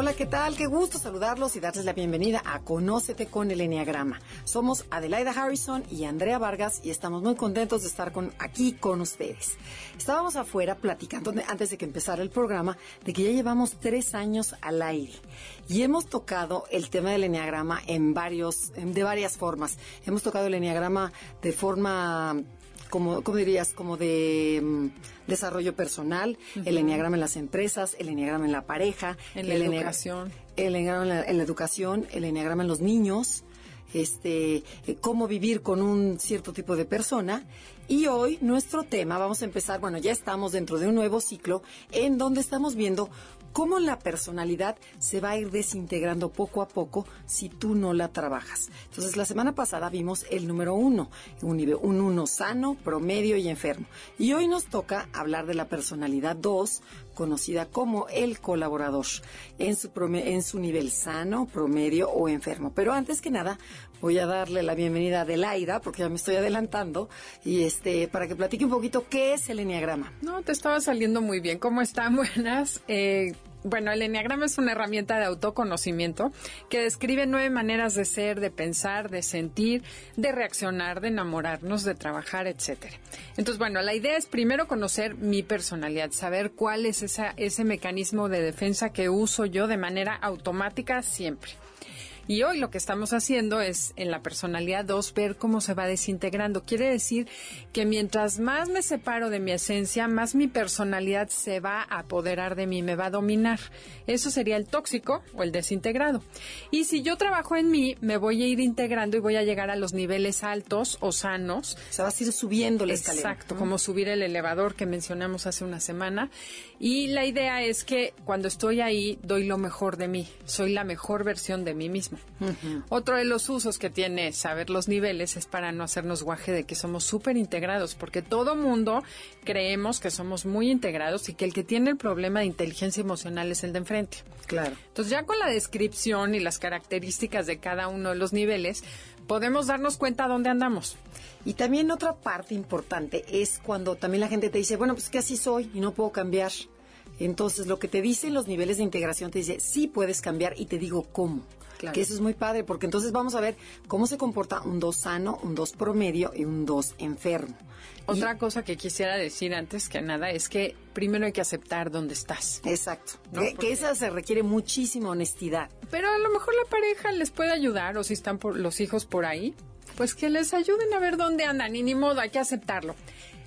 Hola, ¿qué tal? Qué gusto saludarlos y darles la bienvenida a Conócete con el Enneagrama. Somos Adelaida Harrison y Andrea Vargas y estamos muy contentos de estar con, aquí con ustedes. Estábamos afuera platicando antes de que empezara el programa de que ya llevamos tres años al aire y hemos tocado el tema del Enneagrama en varios, de varias formas. Hemos tocado el Enneagrama de forma como, ¿cómo dirías? Como de mm, desarrollo personal, el enneagrama en las empresas, el enneagrama en la pareja, en la el educación, el enneagrama en la, en la, educación, el enneagrama en los niños, este, eh, cómo vivir con un cierto tipo de persona. Y hoy nuestro tema, vamos a empezar, bueno, ya estamos dentro de un nuevo ciclo en donde estamos viendo cómo la personalidad se va a ir desintegrando poco a poco si tú no la trabajas. Entonces, la semana pasada vimos el número uno, un, un uno sano, promedio y enfermo. Y hoy nos toca hablar de la personalidad dos, conocida como el colaborador, en su, en su nivel sano, promedio o enfermo. Pero antes que nada, voy a darle la bienvenida a Adelaida, porque ya me estoy adelantando, y este, para que platique un poquito qué es el enneagrama. No, te estaba saliendo muy bien. ¿Cómo están? Buenas. Eh, bueno, el enneagrama es una herramienta de autoconocimiento que describe nueve maneras de ser, de pensar, de sentir, de reaccionar, de enamorarnos, de trabajar, etcétera. Entonces, bueno, la idea es primero conocer mi personalidad, saber cuál es esa, ese mecanismo de defensa que uso yo de manera automática siempre. Y hoy lo que estamos haciendo es en la personalidad 2 ver cómo se va desintegrando. Quiere decir que mientras más me separo de mi esencia, más mi personalidad se va a apoderar de mí, me va a dominar. Eso sería el tóxico o el desintegrado. Y si yo trabajo en mí, me voy a ir integrando y voy a llegar a los niveles altos o sanos. Se va a ir subiendo la escalera. Exacto, como subir el elevador que mencionamos hace una semana. Y la idea es que cuando estoy ahí, doy lo mejor de mí. Soy la mejor versión de mí misma. Otro de los usos que tiene saber los niveles es para no hacernos guaje de que somos súper integrados, porque todo mundo creemos que somos muy integrados y que el que tiene el problema de inteligencia emocional es el de enfrente. Claro. Entonces ya con la descripción y las características de cada uno de los niveles, podemos darnos cuenta dónde andamos. Y también otra parte importante es cuando también la gente te dice, bueno, pues que así soy y no puedo cambiar. Entonces, lo que te dicen los niveles de integración te dice, sí puedes cambiar y te digo cómo. Claro. Que eso es muy padre, porque entonces vamos a ver cómo se comporta un 2 sano, un 2 promedio y un 2 enfermo. Otra y, cosa que quisiera decir antes que nada es que primero hay que aceptar dónde estás. Exacto. ¿no? Que, que, esa se requiere muchísima honestidad. Pero a lo mejor la pareja les puede ayudar o si están por, los hijos por ahí, pues que les ayuden a ver dónde andan y ni modo, hay que aceptarlo.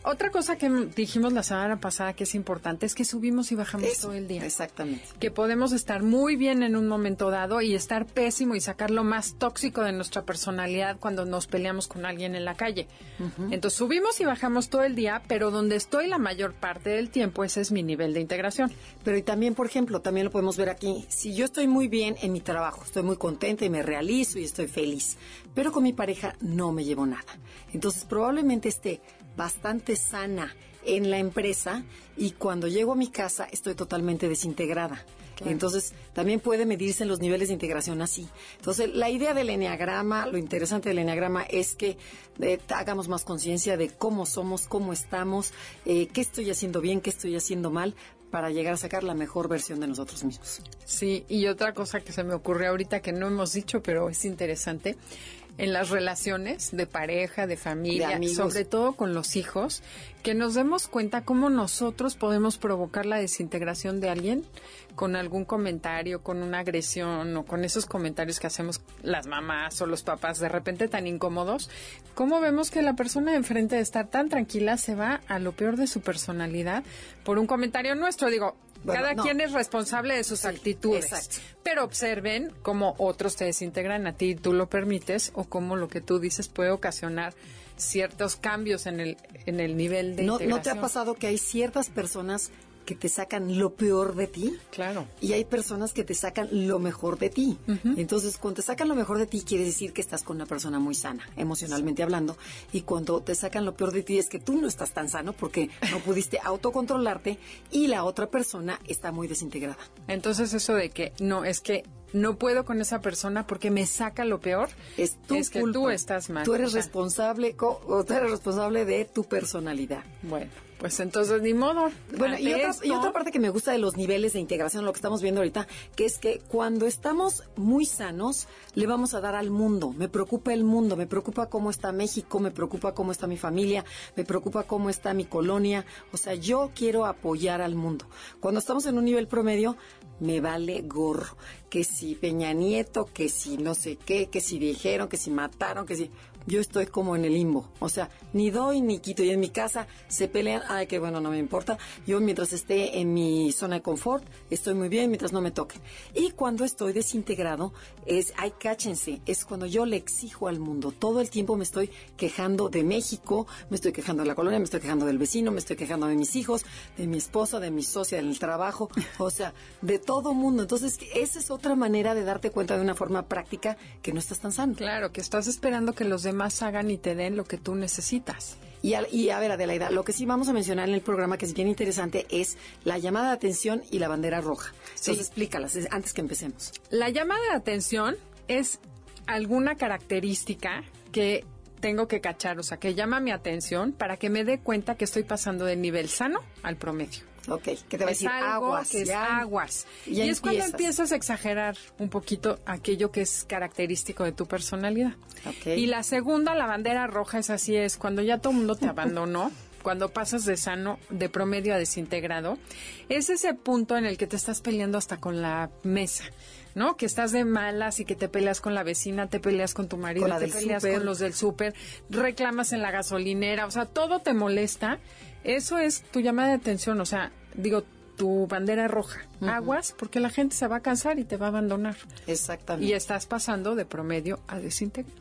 Otra cosa que dijimos la semana pasada que es importante es que subimos y bajamos Eso, todo el día. Exactamente. Que podemos estar muy bien en un momento dado y estar pésimo y sacar lo más tóxico de nuestra personalidad cuando nos peleamos con alguien en la calle. Uh -huh. Entonces subimos y bajamos todo el día, pero donde estoy la mayor parte del tiempo, ese es mi nivel de integración. Pero y también, por ejemplo, también lo podemos ver aquí. Si yo estoy muy bien en mi trabajo, estoy muy contenta y me realizo y estoy feliz, pero con mi pareja no me llevo nada. Entonces probablemente esté bastante sana en la empresa y cuando llego a mi casa estoy totalmente desintegrada. Claro. Entonces, también puede medirse en los niveles de integración así. Entonces, la idea del eneagrama, lo interesante del eneagrama es que eh, hagamos más conciencia de cómo somos, cómo estamos, eh, qué estoy haciendo bien, qué estoy haciendo mal, para llegar a sacar la mejor versión de nosotros mismos. Sí, y otra cosa que se me ocurre ahorita que no hemos dicho, pero es interesante, en las relaciones de pareja, de familia, de sobre todo con los hijos, que nos demos cuenta cómo nosotros podemos provocar la desintegración de alguien con algún comentario, con una agresión o con esos comentarios que hacemos las mamás o los papás de repente tan incómodos, cómo vemos que la persona enfrente de estar tan tranquila se va a lo peor de su personalidad por un comentario nuestro. Digo, bueno, Cada no. quien es responsable de sus sí, actitudes. Exacto. Pero observen cómo otros te desintegran a ti y tú lo permites o cómo lo que tú dices puede ocasionar ciertos cambios en el, en el nivel de no, integración. ¿No te ha pasado que hay ciertas personas que te sacan lo peor de ti. Claro. Y hay personas que te sacan lo mejor de ti. Entonces, cuando te sacan lo mejor de ti, quiere decir que estás con una persona muy sana, emocionalmente hablando. Y cuando te sacan lo peor de ti, es que tú no estás tan sano porque no pudiste autocontrolarte y la otra persona está muy desintegrada. Entonces, eso de que no, es que no puedo con esa persona porque me saca lo peor, es tu es que tú estás mal. Tú eres responsable, o tú eres responsable de tu personalidad. Bueno. Pues entonces ni modo. Bueno, y otra, y otra, parte que me gusta de los niveles de integración, lo que estamos viendo ahorita, que es que cuando estamos muy sanos, le vamos a dar al mundo. Me preocupa el mundo, me preocupa cómo está México, me preocupa cómo está mi familia, me preocupa cómo está mi colonia. O sea, yo quiero apoyar al mundo. Cuando estamos en un nivel promedio, me vale gorro. Que si Peña Nieto, que si no sé qué, que si dijeron, que si mataron, que si yo estoy como en el limbo. O sea, ni doy ni quito. Y en mi casa se pelean, ay, qué bueno, no me importa. Yo mientras esté en mi zona de confort, estoy muy bien mientras no me toquen. Y cuando estoy desintegrado, es, ay, cáchense, es cuando yo le exijo al mundo. Todo el tiempo me estoy quejando de México, me estoy quejando de la colonia, me estoy quejando del vecino, me estoy quejando de mis hijos, de mi esposa, de mi socia, del trabajo, o sea, de todo mundo. Entonces, esa es otra manera de darte cuenta de una forma práctica que no estás tan sano. Claro, que estás esperando que los demás hagan y te den lo que tú necesitas. Y a, y a ver, Adelaida, lo que sí vamos a mencionar en el programa que es bien interesante es la llamada de atención y la bandera roja. Entonces, explícalas antes que empecemos. La llamada de atención es alguna característica que tengo que cachar, o sea, que llama mi atención para que me dé cuenta que estoy pasando del nivel sano al promedio. Ok, que te va a decir aguas. Que es aguas. y es cuando empiezas a exagerar un poquito aquello que es característico de tu personalidad. Y la segunda, la bandera roja, es así, es cuando ya todo el mundo te abandonó. cuando pasas de sano, de promedio a desintegrado, es ese punto en el que te estás peleando hasta con la mesa. ¿no? Que estás de malas y que te peleas con la vecina, te peleas con tu marido, te peleas con los del súper, reclamas en la gasolinera, o sea, todo te molesta eso es tu llamada de atención, o sea, digo, tu bandera roja. Aguas, porque la gente se va a cansar y te va a abandonar. Exactamente. Y estás pasando de promedio a desintegro.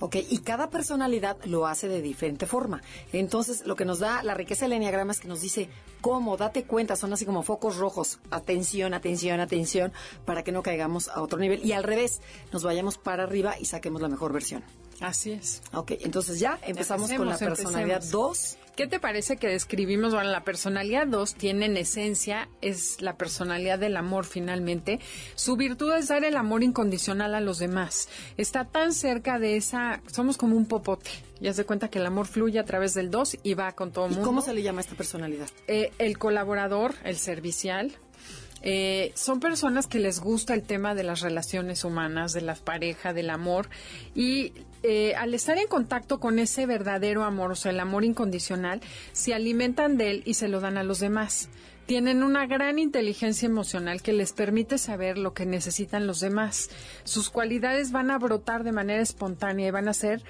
Ok, y cada personalidad lo hace de diferente forma. Entonces, lo que nos da la riqueza del enneagrama es que nos dice cómo, date cuenta, son así como focos rojos. Atención, atención, atención, para que no caigamos a otro nivel. Y al revés, nos vayamos para arriba y saquemos la mejor versión. Así es. Ok, entonces ya empezamos con la personalidad 2. ¿Qué te parece que describimos? Bueno, la personalidad 2 tiene en esencia, es la personalidad del amor finalmente. Su virtud es dar el amor incondicional a los demás. Está tan cerca de esa, somos como un popote. Ya se cuenta que el amor fluye a través del 2 y va con todo el mundo. ¿Cómo se le llama a esta personalidad? Eh, el colaborador, el servicial, eh, son personas que les gusta el tema de las relaciones humanas, de la pareja, del amor y eh, al estar en contacto con ese verdadero amor, o sea, el amor incondicional, se alimentan de él y se lo dan a los demás. Tienen una gran inteligencia emocional que les permite saber lo que necesitan los demás. Sus cualidades van a brotar de manera espontánea y van a ser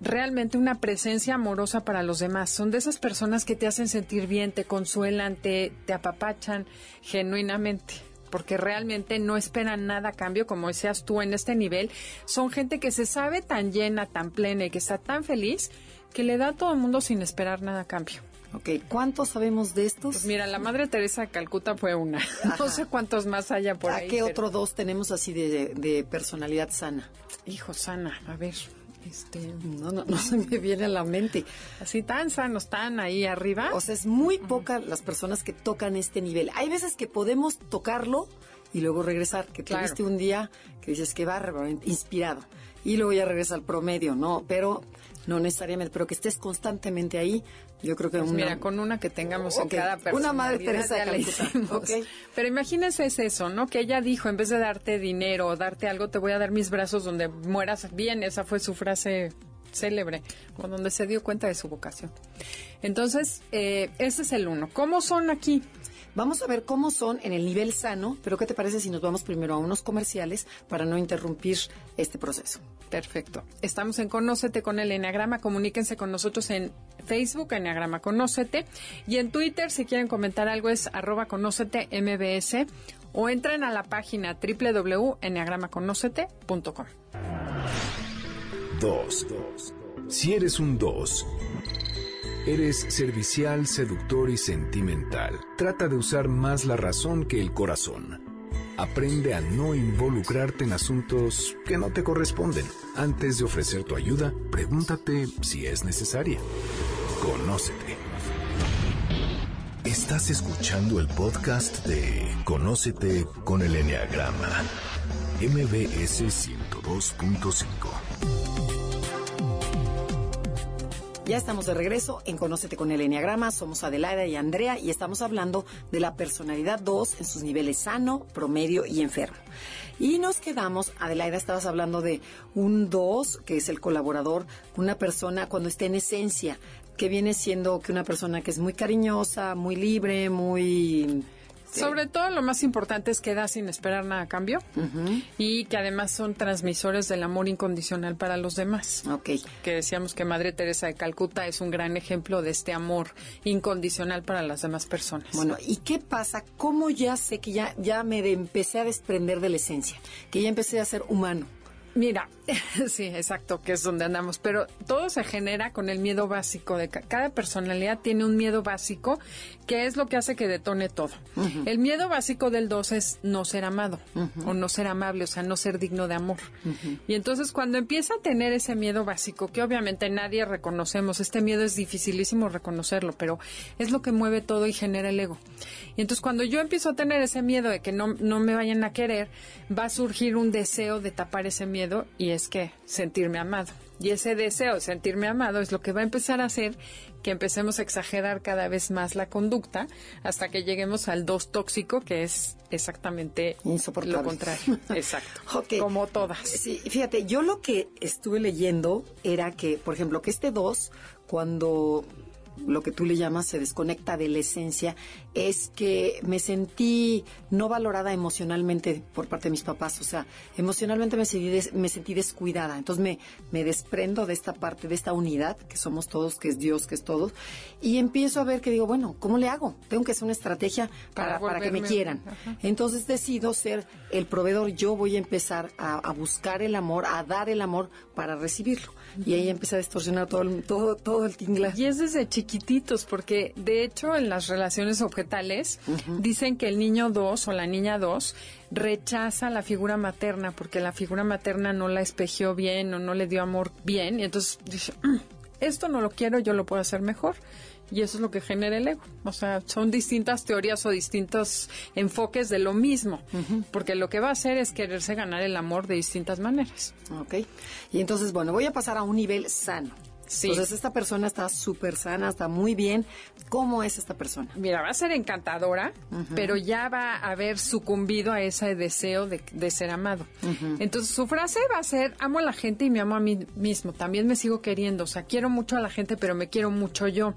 realmente una presencia amorosa para los demás. Son de esas personas que te hacen sentir bien, te consuelan, te, te apapachan genuinamente porque realmente no esperan nada a cambio, como decías tú en este nivel. Son gente que se sabe tan llena, tan plena y que está tan feliz que le da a todo el mundo sin esperar nada a cambio. Ok, ¿cuántos sabemos de estos? Pues mira, la Madre Teresa de Calcuta fue una. No sé cuántos más haya por ahí. ¿A qué otro dos tenemos así de, de personalidad sana? Hijo sana, a ver. Este, no, no, no se me viene a la mente. Así tan sanos, están ahí arriba. O sea, es muy poca las personas que tocan este nivel. Hay veces que podemos tocarlo y luego regresar, que tuviste un día que dices que va inspirado y luego ya regresa al promedio, ¿no? Pero no necesariamente, pero que estés constantemente ahí, yo creo que pues mira, con una que tengamos en cada persona. Una madre Teresa de okay. Pero imagínense es eso, ¿no? Que ella dijo, en vez de darte dinero o darte algo, te voy a dar mis brazos donde mueras bien. Esa fue su frase célebre, o donde se dio cuenta de su vocación. Entonces, eh, ese es el uno. ¿Cómo son aquí? Vamos a ver cómo son en el nivel sano, pero ¿qué te parece si nos vamos primero a unos comerciales para no interrumpir este proceso? Perfecto. Estamos en Conócete con el Enneagrama. Comuníquense con nosotros en Facebook, Enneagrama Conócete. Y en Twitter, si quieren comentar algo, es arroba Conócete MBS. O entren a la página Eres servicial, seductor y sentimental. Trata de usar más la razón que el corazón. Aprende a no involucrarte en asuntos que no te corresponden. Antes de ofrecer tu ayuda, pregúntate si es necesaria. Conócete. Estás escuchando el podcast de Conócete con el Enneagrama, MBS 102.5. Ya estamos de regreso en Conócete con el Enneagrama. Somos Adelaida y Andrea y estamos hablando de la personalidad 2 en sus niveles sano, promedio y enfermo. Y nos quedamos, Adelaida, estabas hablando de un 2, que es el colaborador, una persona cuando está en esencia, que viene siendo que una persona que es muy cariñosa, muy libre, muy sobre todo lo más importante es que da sin esperar nada a cambio y que además son transmisores del amor incondicional para los demás. Ok. Que decíamos que Madre Teresa de Calcuta es un gran ejemplo de este amor incondicional para las demás personas. Bueno, ¿y qué pasa? ¿Cómo ya sé que ya, ya me empecé a desprender de la esencia? Que ya empecé a ser humano. Mira, sí, exacto, que es donde andamos, pero todo se genera con el miedo básico de cada personalidad tiene un miedo básico que es lo que hace que detone todo. El miedo básico del 2 es no ser amado o no ser amable, o sea, no ser digno de amor. Y entonces cuando empieza a tener ese miedo básico, que obviamente nadie reconocemos, este miedo es dificilísimo reconocerlo, pero es lo que mueve todo y genera el ego. Y entonces cuando yo empiezo a tener ese miedo de que no, no me vayan a querer, va a surgir un deseo de tapar ese miedo y es que sentirme amado. Y ese deseo de sentirme amado es lo que va a empezar a hacer que empecemos a exagerar cada vez más la conducta hasta que lleguemos al dos tóxico, que es exactamente lo contrario. Exacto. Como todas. Sí, fíjate, yo lo que estuve leyendo era que, por ejemplo, que este dos, cuando lo que tú le llamas se desconecta de la esencia, es que me sentí no valorada emocionalmente por parte de mis papás. O sea, emocionalmente me sentí, me sentí descuidada. Entonces me, me desprendo de esta parte, de esta unidad que somos todos, que es Dios, que es todos. Y empiezo a ver que digo, bueno, ¿cómo le hago? Tengo que hacer una estrategia para, para, que me quieran. Entonces decido ser el proveedor. Yo voy a empezar a, a, buscar el amor, a dar el amor para recibirlo. Y ahí empecé a distorsionar todo el, todo, todo el tingla. Y es desde chiquititos, porque de hecho en las relaciones dicen que el niño 2 o la niña 2 rechaza la figura materna porque la figura materna no la espejeó bien o no le dio amor bien. Y entonces dice, mm, esto no lo quiero, yo lo puedo hacer mejor. Y eso es lo que genera el ego. O sea, son distintas teorías o distintos enfoques de lo mismo. Porque lo que va a hacer es quererse ganar el amor de distintas maneras. Ok. Y entonces, bueno, voy a pasar a un nivel sano. Sí. Entonces esta persona está súper sana, está muy bien. ¿Cómo es esta persona? Mira, va a ser encantadora, pero ya va a haber sucumbido a ese deseo de, ser amado. Entonces su frase va a ser, amo a la gente y me amo a mí mismo. También me sigo queriendo. O sea, quiero mucho a la gente, pero me quiero mucho yo.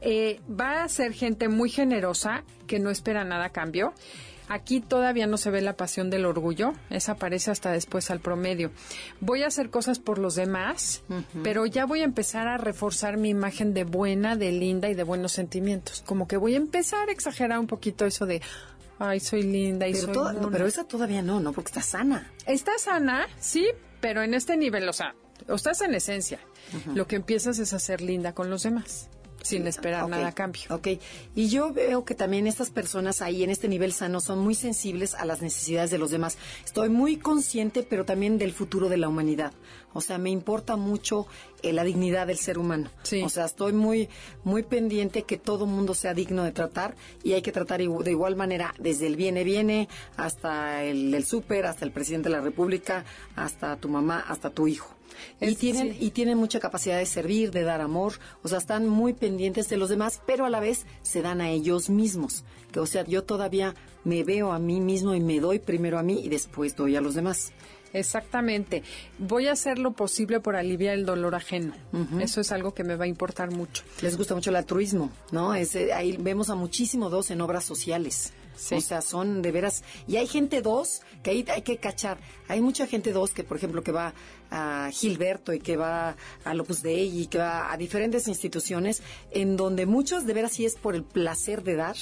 Eh, va a ser gente muy generosa que no espera nada a cambio. Aquí todavía no se ve la pasión del orgullo, esa aparece hasta después al promedio. Voy a hacer cosas por los demás, pero ya voy a empezar a reforzar mi imagen de buena, de linda y de buenos sentimientos. Como que voy a empezar a exagerar un poquito eso de, ay, soy linda y pero soy... pero esa todavía no, ¿no? Porque está sana. Está sana, sí, pero en este nivel, o sea, o estás en esencia. Lo que empiezas es a ser linda con los demás sin esperar nada a cambio. Ok, y yo veo que también estas personas ahí en este nivel sano son muy sensibles a las necesidades de los demás. Estoy muy consciente, pero también del futuro de la humanidad. O sea, me importa mucho eh, la dignidad del ser humano. Sí. O sea, estoy muy, muy pendiente que todo mundo sea digno de tratar y hay que tratar de igual manera desde el viene viene hasta el, el súper, hasta el presidente de la República, hasta tu mamá, hasta tu hijo y tienen y tienen mucha capacidad de servir, de dar amor, o sea, están muy pendientes de los demás, pero a la vez se dan a ellos mismos. Que o sea, yo todavía me veo a mí mismo y me doy primero a mí y después doy a los demás. Exactamente. Voy a hacer lo posible por aliviar el dolor ajeno. Eso es algo que me va a importar mucho. Les gusta mucho el altruismo, ¿no? Es, eh, ahí vemos a muchísimo dos en obras sociales. O sea, son de veras. Y hay gente dos que ahí hay que cachar. Hay mucha gente dos que, por ejemplo, que va a Gilberto y que va a Lopus Dei y que va a diferentes instituciones en donde muchos de veras sí es por el placer de dar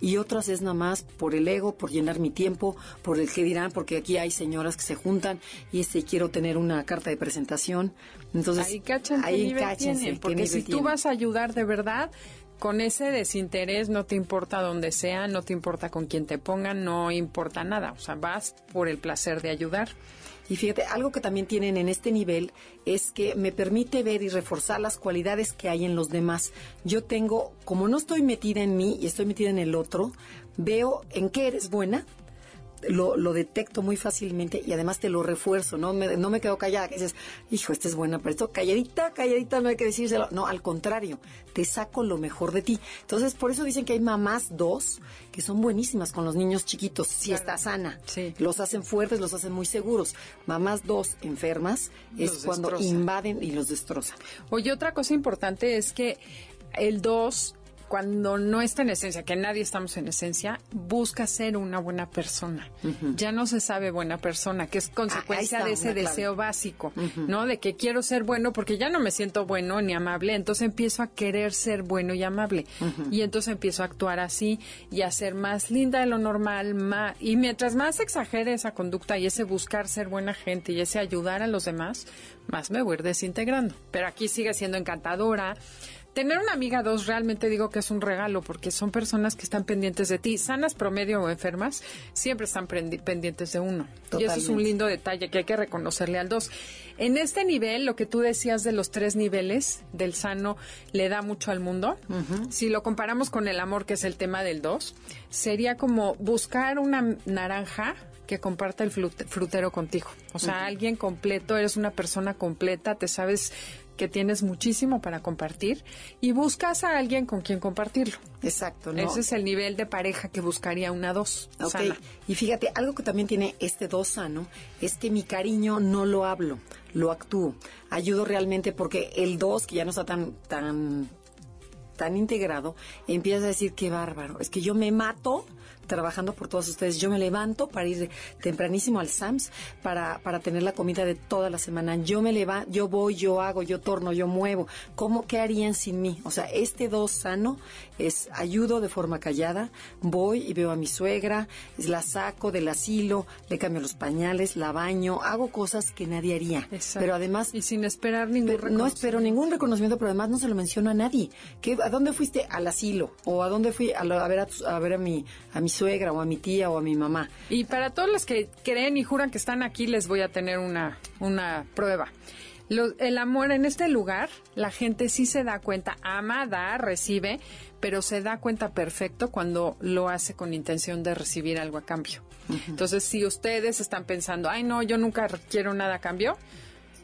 y otras es nada más por el ego, por llenar mi tiempo, por el que dirán, porque aquí hay señoras que se juntan y este quiero tener una carta de presentación. Entonces, ahí cachan ahí cáchense, porque si tú vas a ayudar de verdad, con ese desinterés no te importa dónde sea, no te importa con quién te pongan, no importa nada, o sea, vas por el placer de ayudar. Y fíjate, algo que también tienen en este nivel es que me permite ver y reforzar las cualidades que hay en los demás. Yo tengo, como no estoy metida en mí y estoy metida en el otro, veo en qué eres buena, lo, lo, detecto muy fácilmente y además te lo refuerzo, no me, no me quedo callada, que dices, hijo, esta es buena, pero esto calladita, calladita, no hay que decírselo. No, al contrario, te saco lo mejor de ti. Entonces, por eso dicen que hay mamás dos que son buenísimas con los niños chiquitos, si está sana. Los hacen fuertes, los hacen muy seguros. Mamás dos enfermas es cuando invaden y los destrozan. Oye, otra cosa importante es que el dos cuando no está en esencia, que nadie estamos en esencia, busca ser una buena persona. Ya no se sabe buena persona, que es consecuencia de ese deseo básico, ¿no? De que quiero ser bueno porque ya no me siento bueno ni amable, entonces empiezo a querer ser bueno y amable. Y entonces empiezo a actuar así y a ser más linda de lo normal, más, y mientras más exagere esa conducta y ese buscar ser buena gente y ese ayudar a los demás, más me voy a ir desintegrando. Pero aquí sigue siendo encantadora, tener una amiga dos realmente digo que es un regalo porque son personas que están pendientes de ti, sanas promedio o enfermas, siempre están pendientes de uno. Y eso es un lindo detalle que hay que reconocerle al dos. En este nivel, lo que tú decías de los tres niveles del sano le da mucho al mundo. Si lo comparamos con el amor, que es el tema del dos, sería como buscar una naranja que comparta el frutero contigo. O sea, alguien completo, eres una persona completa, te sabes que tienes muchísimo para compartir y buscas a alguien con quien compartirlo. Exacto, ¿no? Ese es el nivel de pareja que buscaría una dos. Y fíjate, algo que también tiene este dos sano es que mi cariño no lo hablo, lo actúo. Ayudo realmente porque el dos, que ya no está tan, tan, tan integrado, empieza a decir qué bárbaro. Es que yo me mato trabajando por todos ustedes. Yo me levanto para ir tempranísimo al SAMS para, para tener la comida de toda la semana. Yo me levanto, yo voy, yo hago, yo torno, yo muevo. ¿Cómo, qué harían sin mí? O sea, este dos sano es ayudo de forma callada, voy y veo a mi suegra, la saco del asilo, le cambio los pañales, la baño, hago cosas que nadie haría. Pero además... Y sin esperar ningún reconocimiento. No espero ningún reconocimiento, pero además no se lo menciono a nadie. ¿Qué, ¿A dónde fuiste? Al asilo. ¿O a dónde fui? A, a ver, a, a ver a mi, a mi suegra o a mi tía o a mi mamá. Y para todos los que creen y juran que están aquí, les voy a tener una, una prueba. el amor en este lugar, la gente sí se da cuenta, ama, da, recibe, pero se da cuenta perfecto cuando lo hace con intención de recibir algo a cambio. Entonces, si ustedes están pensando, ay, no, yo nunca quiero nada a cambio,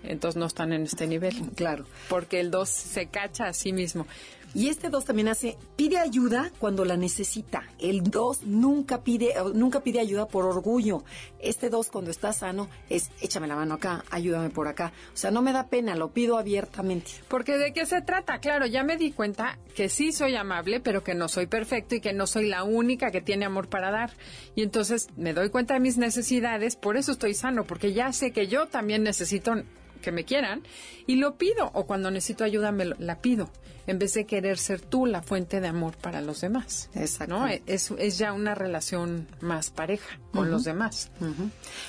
entonces no están en este nivel. Claro. Porque el dos se cacha a sí mismo. Y este 2 también hace, pide ayuda cuando la necesita. El 2 nunca pide, nunca pide ayuda por orgullo. Este 2 cuando está sano es, échame la mano acá, ayúdame por acá. O sea, no me da pena, lo pido abiertamente. Porque de qué se trata, claro, ya me di cuenta que sí soy amable, pero que no soy perfecto y que no soy la única que tiene amor para dar. Y entonces me doy cuenta de mis necesidades, por eso estoy sano, porque ya sé que yo también necesito que me quieran y lo pido o cuando necesito ayuda me la pido en vez de querer ser tú la fuente de amor para los demás. Exacto. ¿no? Es, es ya una relación más pareja con los demás.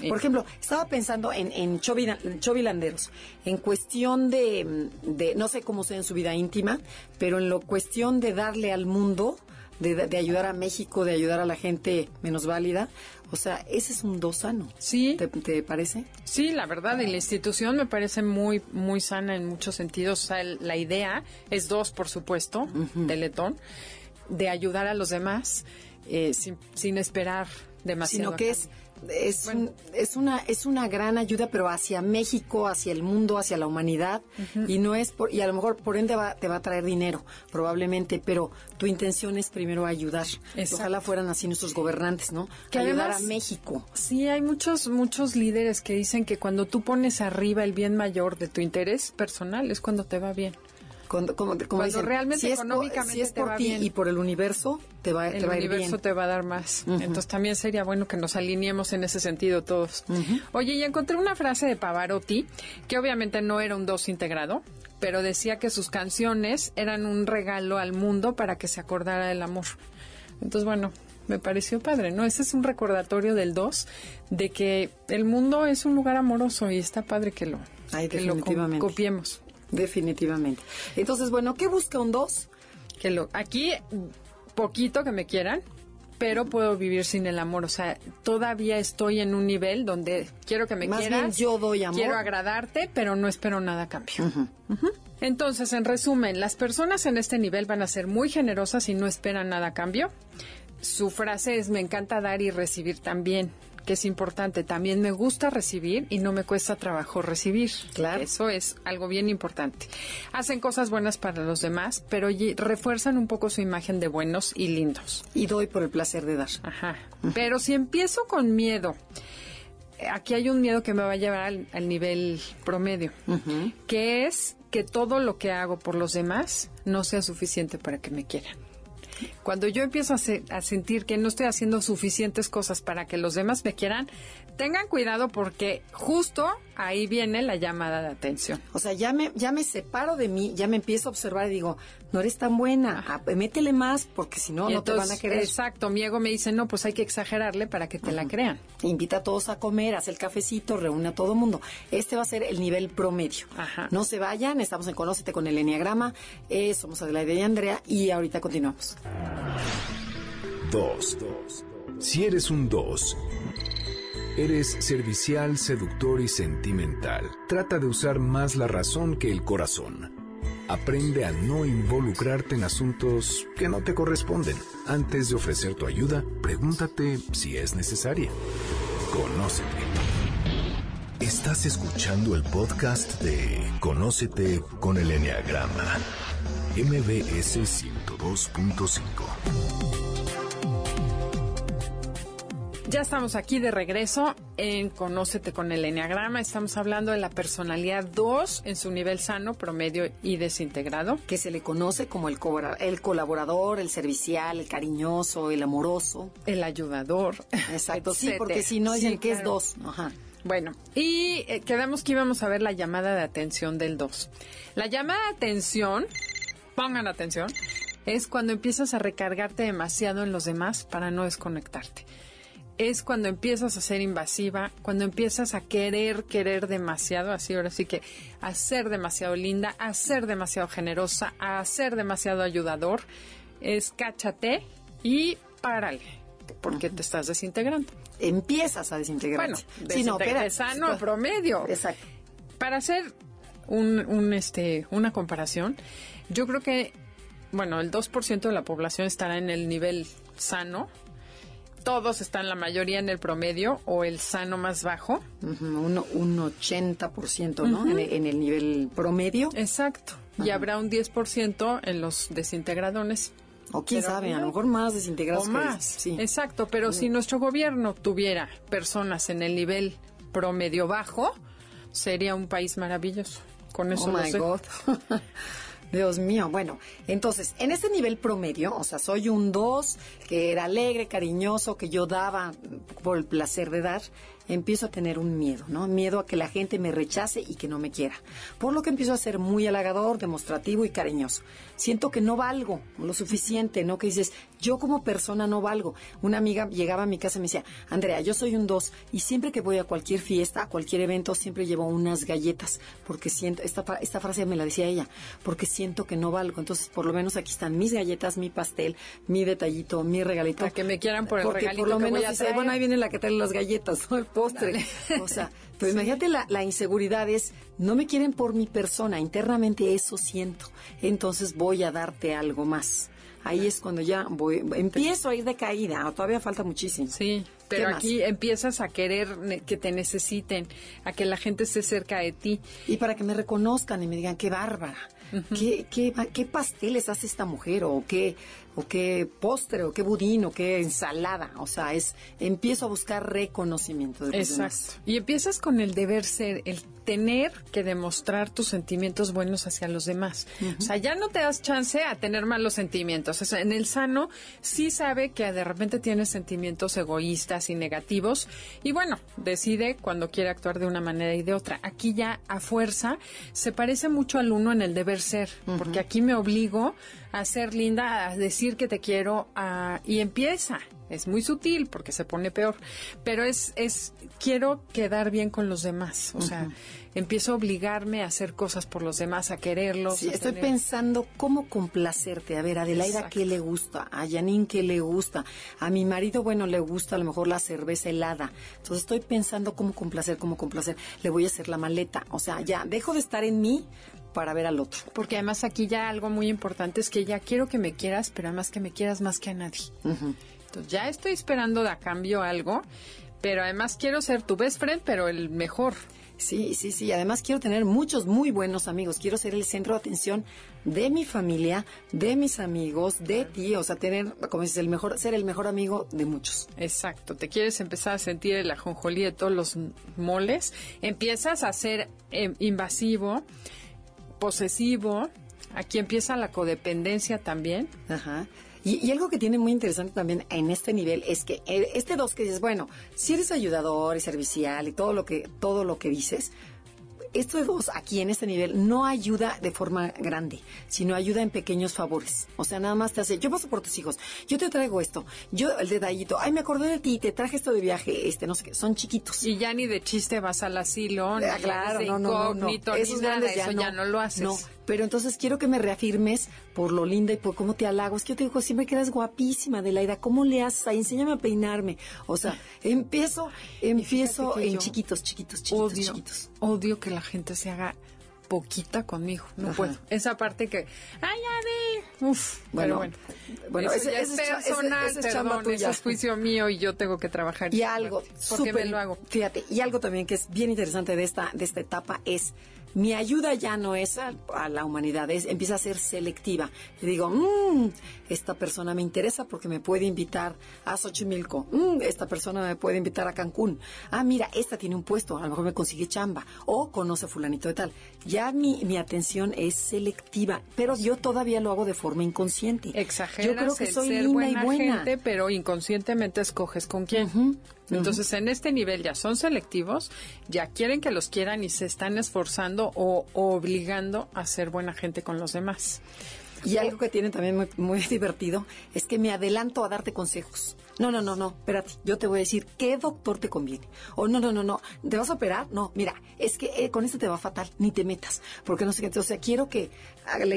Por ejemplo, estaba pensando en, en chovilanderos, en cuestión de, de, no sé cómo sea en su vida íntima, pero en lo cuestión de darle al mundo, de, de, ayudar a México, de ayudar a la gente menos válida. O sea, ese es un dos sano. Sí. ¿Te, parece? Sí, la verdad, y la institución me parece muy, muy sana en muchos sentidos. O sea, la idea es dos, por supuesto, de Letón, de ayudar a los demás eh, sin, sin esperar demasiado. Sino que es es, es, una, es una gran ayuda, pero hacia México, hacia el mundo, hacia la humanidad, y no es por, y a lo mejor por ende va, te va a traer dinero, probablemente, pero tu intención es primero ayudar. Ojalá fueran así nuestros gobernantes, ¿no? Que ayudar a México. Sí, hay muchos, muchos líderes que dicen que cuando tú pones arriba el bien mayor de tu interés personal es cuando te va bien. Cuando, como, como Cuando dicen, realmente si es por- económicamente si es te por va ti bien. y por el universo, te va, te el va a ir universo bien. te va a dar más. Entonces también sería bueno que nos alineemos en ese sentido todos. Oye, y encontré una frase de Pavarotti, que obviamente no era un dos integrado, pero decía que sus canciones eran un regalo al mundo para que se acordara del amor. Entonces, bueno, me pareció padre, ¿no? Ese es un recordatorio del dos, de que el mundo es un lugar amoroso y está padre que lo, Ay, que lo co- definitivamente. copiemos. Definitivamente. Entonces, bueno, ¿qué busca un 2? que lo aquí poquito que me quieran pero puedo vivir sin el amor. O sea todavía estoy en un nivel donde quiero que me Más quieras bien yo doy amor. quiero agradarte pero no espero nada a cambio. Entonces en resumen las personas en este nivel van a ser muy generosas y no esperan nada a cambio. Su frase es me encanta dar y recibir también que es importante. También me gusta recibir y no me cuesta trabajo recibir. Claro. Eso es algo bien importante. Hacen cosas buenas para los demás, pero refuerzan un poco su imagen de buenos y lindos. Y doy por el placer de dar. Ajá. Pero si empiezo con miedo, aquí hay un miedo que me va a llevar al, al nivel promedio, que es que todo lo que hago por los demás no sea suficiente para que me quieran. Cuando yo empiezo a, se- a sentir que no estoy haciendo suficientes cosas para que los demás me quieran, tengan cuidado porque justo ahí viene la llamada de atención. O sea, ya me, ya me separo de mí, ya me empiezo a observar y digo, no eres tan buena, ah, métele más porque si no, Y no te van a querer. Exacto, mi ego me dice, no, pues hay que exagerarle para que te la crean. Invita a todos a comer, haz el cafecito, reúne a todo mundo. Este va a ser el nivel promedio. Ajá. No se vayan, estamos en Conócete con el Enneagrama. Eh, somos Adelaide y Andrea y ahorita continuamos. 2. Si eres un 2, eres servicial, seductor y sentimental. Trata de usar más la razón que el corazón. Aprende a no involucrarte en asuntos que no te corresponden. Antes de ofrecer tu ayuda, pregúntate si es necesaria. Conócete. Estás escuchando el podcast de Conócete con el Enneagrama. MBS 102.5. Ya estamos aquí de regreso en Conócete con el Enneagrama. Estamos hablando de la personalidad 2 en su nivel sano, promedio y desintegrado. Que se le conoce como el, el colaborador, el servicial, el cariñoso, el amoroso. El ayudador. Exacto, sí, porque si no dicen Sí, que es claro. dos. Ajá. Bueno, y eh, quedamos que íbamos a ver la llamada de atención del 2. La llamada de atención, pongan atención, es cuando empiezas a recargarte demasiado en los demás para no desconectarte. Es cuando empiezas a ser invasiva, cuando empiezas a querer, querer demasiado, así ahora sí que a ser demasiado linda, a ser demasiado generosa, a ser demasiado ayudador. Es cáchate y párale, porque te estás desintegrando. Empiezas a desintegrarte. Bueno, no, espera. sano a promedio. Exacto. Para hacer un, un, este, una comparación, yo creo que, bueno, el 2% de la población estará en el nivel sano. Todos están, la mayoría, en el promedio o el sano más bajo. Un, un 80%, ¿no? en, el, en el nivel promedio. Exacto. Y habrá un 10% en los desintegradones. O quién Pero sabe, a lo mejor más desintegrados. o más. Sí. Exacto. Pero si nuestro gobierno tuviera personas en el nivel promedio bajo, sería un país maravilloso. Con eso Oh my. God. Dios mío, bueno, entonces, en este nivel promedio, o sea, soy un 2, que era alegre, cariñoso, que yo daba por el placer de dar, empiezo a tener un miedo, ¿no? Miedo a que la gente me rechace y que no me quiera. Por lo que empiezo a ser muy halagador, demostrativo y cariñoso. Siento que no valgo lo suficiente, ¿no? Que dices, yo como persona no valgo. Una amiga llegaba a mi casa y me decía, Andrea, yo soy un 2 y siempre que voy a cualquier fiesta, a cualquier evento, siempre llevo unas galletas, porque siento, esta, esta frase me la decía ella, porque siento que no valgo. Entonces, por lo menos aquí están mis galletas, mi pastel, mi detallito, mi regalito. Para que me quieran por el porque regalito por lo que menos voy a dice, traer. bueno, ahí viene la que trae las galletas, ¿no? El postre. O sea, pero imagínate la, la inseguridad es, no me quieren por mi persona, internamente eso siento. Entonces voy a darte algo más. Ahí es cuando ya voy, empiezo a ir de caída, todavía falta muchísimo. Sí, pero más? aquí empiezas a querer que te necesiten, a que la gente esté cerca de ti. Y para que me reconozcan y me digan, qué bárbara, qué, qué, qué pasteles hace esta mujer o qué, o qué postre, o qué budín, o qué ensalada. O sea, es empiezo a buscar reconocimiento de Exacto. Y empiezas con el deber ser, el tener que demostrar tus sentimientos buenos hacia los demás. O sea, ya no te das chance a tener malos sentimientos. O sea, en el sano sí sabe que de repente tienes sentimientos egoístas y negativos y bueno, decide cuando quiere actuar de una manera y de otra. Aquí ya a fuerza se parece mucho al uno en el deber ser, porque aquí me obligo a ser linda, a decir que te quiero y empieza es muy sutil porque se pone peor, pero es, es quiero quedar bien con los demás, o sea, empiezo a obligarme a hacer cosas por los demás, a quererlos. Sí, estoy pensando cómo complacerte. A ver, a Adelaida, ¿qué le gusta? A Janine, ¿qué le gusta? A mi marido, bueno, le gusta a lo mejor la cerveza helada. Entonces estoy pensando cómo complacer, cómo complacer. Le voy a hacer la maleta. O sea, ya, dejo de estar en mí para ver al otro. Porque además aquí ya algo muy importante es que ya quiero que me quieras, pero además que me quieras más que a nadie ya estoy esperando de a cambio algo, pero además quiero ser tu best friend, pero el mejor. Sí, sí, sí. Además quiero tener muchos muy buenos amigos. Quiero ser el centro de atención de mi familia, de mis amigos, de ti. O sea, tener, como dices, el mejor, ser el mejor amigo de muchos. Exacto. Te quieres empezar a sentir el ajonjolí de todos los moles. Empiezas a ser eh, invasivo, posesivo. Aquí empieza la codependencia también. Ajá. Y, algo que tiene muy interesante también en este nivel es que eh, este dos que dices, bueno, si eres ayudador y servicial y todo lo que, todo lo que dices, esto de dos aquí en este nivel no ayuda de forma grande, sino ayuda en pequeños favores. O sea, nada más te hace, yo paso por tus hijos, yo te traigo esto, yo el detallito, ay, me acordé de ti, te traje esto de viaje, este, no sé qué, son chiquitos. Y ya ni de chiste vas al asilo, ah, claro, no, no, no, Esos grandes ya, eso ya no lo haces. No, pero entonces quiero que me reafirmes por lo linda y por cómo te halago. Es que yo te digo, siempre quedas guapísima, Delaida. ¿Cómo le haces ahí? Enséñame a peinarme. O sea, empiezo, empiezo en chiquitos, chiquitos, chiquitos, odio, chiquitos. Odio que la gente se haga poquita conmigo. No puedo. Esa parte que, ay, ya Uf, bueno, bueno. Bueno, eso ese, es personal, ese, ese es juicio mío y yo tengo que trabajar. Y algo, súper, lo hago. Fíjate, y algo también que es bien interesante de esta, de esta etapa es mi ayuda ya no es a, la humanidad, es, empieza a ser selectiva. Le digo, mmm, esta persona me interesa porque me puede invitar a Xochimilco. Mm, esta persona me puede invitar a Cancún. Ah, mira, esta tiene un puesto, a lo mejor me consigue chamba. O conoce a fulanito de tal. Ya mi, mi atención es selectiva, pero yo todavía lo hago de forma inconsciente. Exageras yo creo que soy linda y buena. Gente, pero inconscientemente escoges con quién. Entonces, en este nivel ya son selectivos, ya quieren que los quieran y se están esforzando o, obligando a ser buena gente con los demás. Y algo que tienen también muy, divertido es que me adelanto a darte consejos. No, no, no, no, espérate, yo te voy a decir qué doctor te conviene. O no, no, no, no, ¿te vas a operar? No, mira, es que eh, con esto te va fatal, ni te metas, porque no sé qué, o sea, quiero que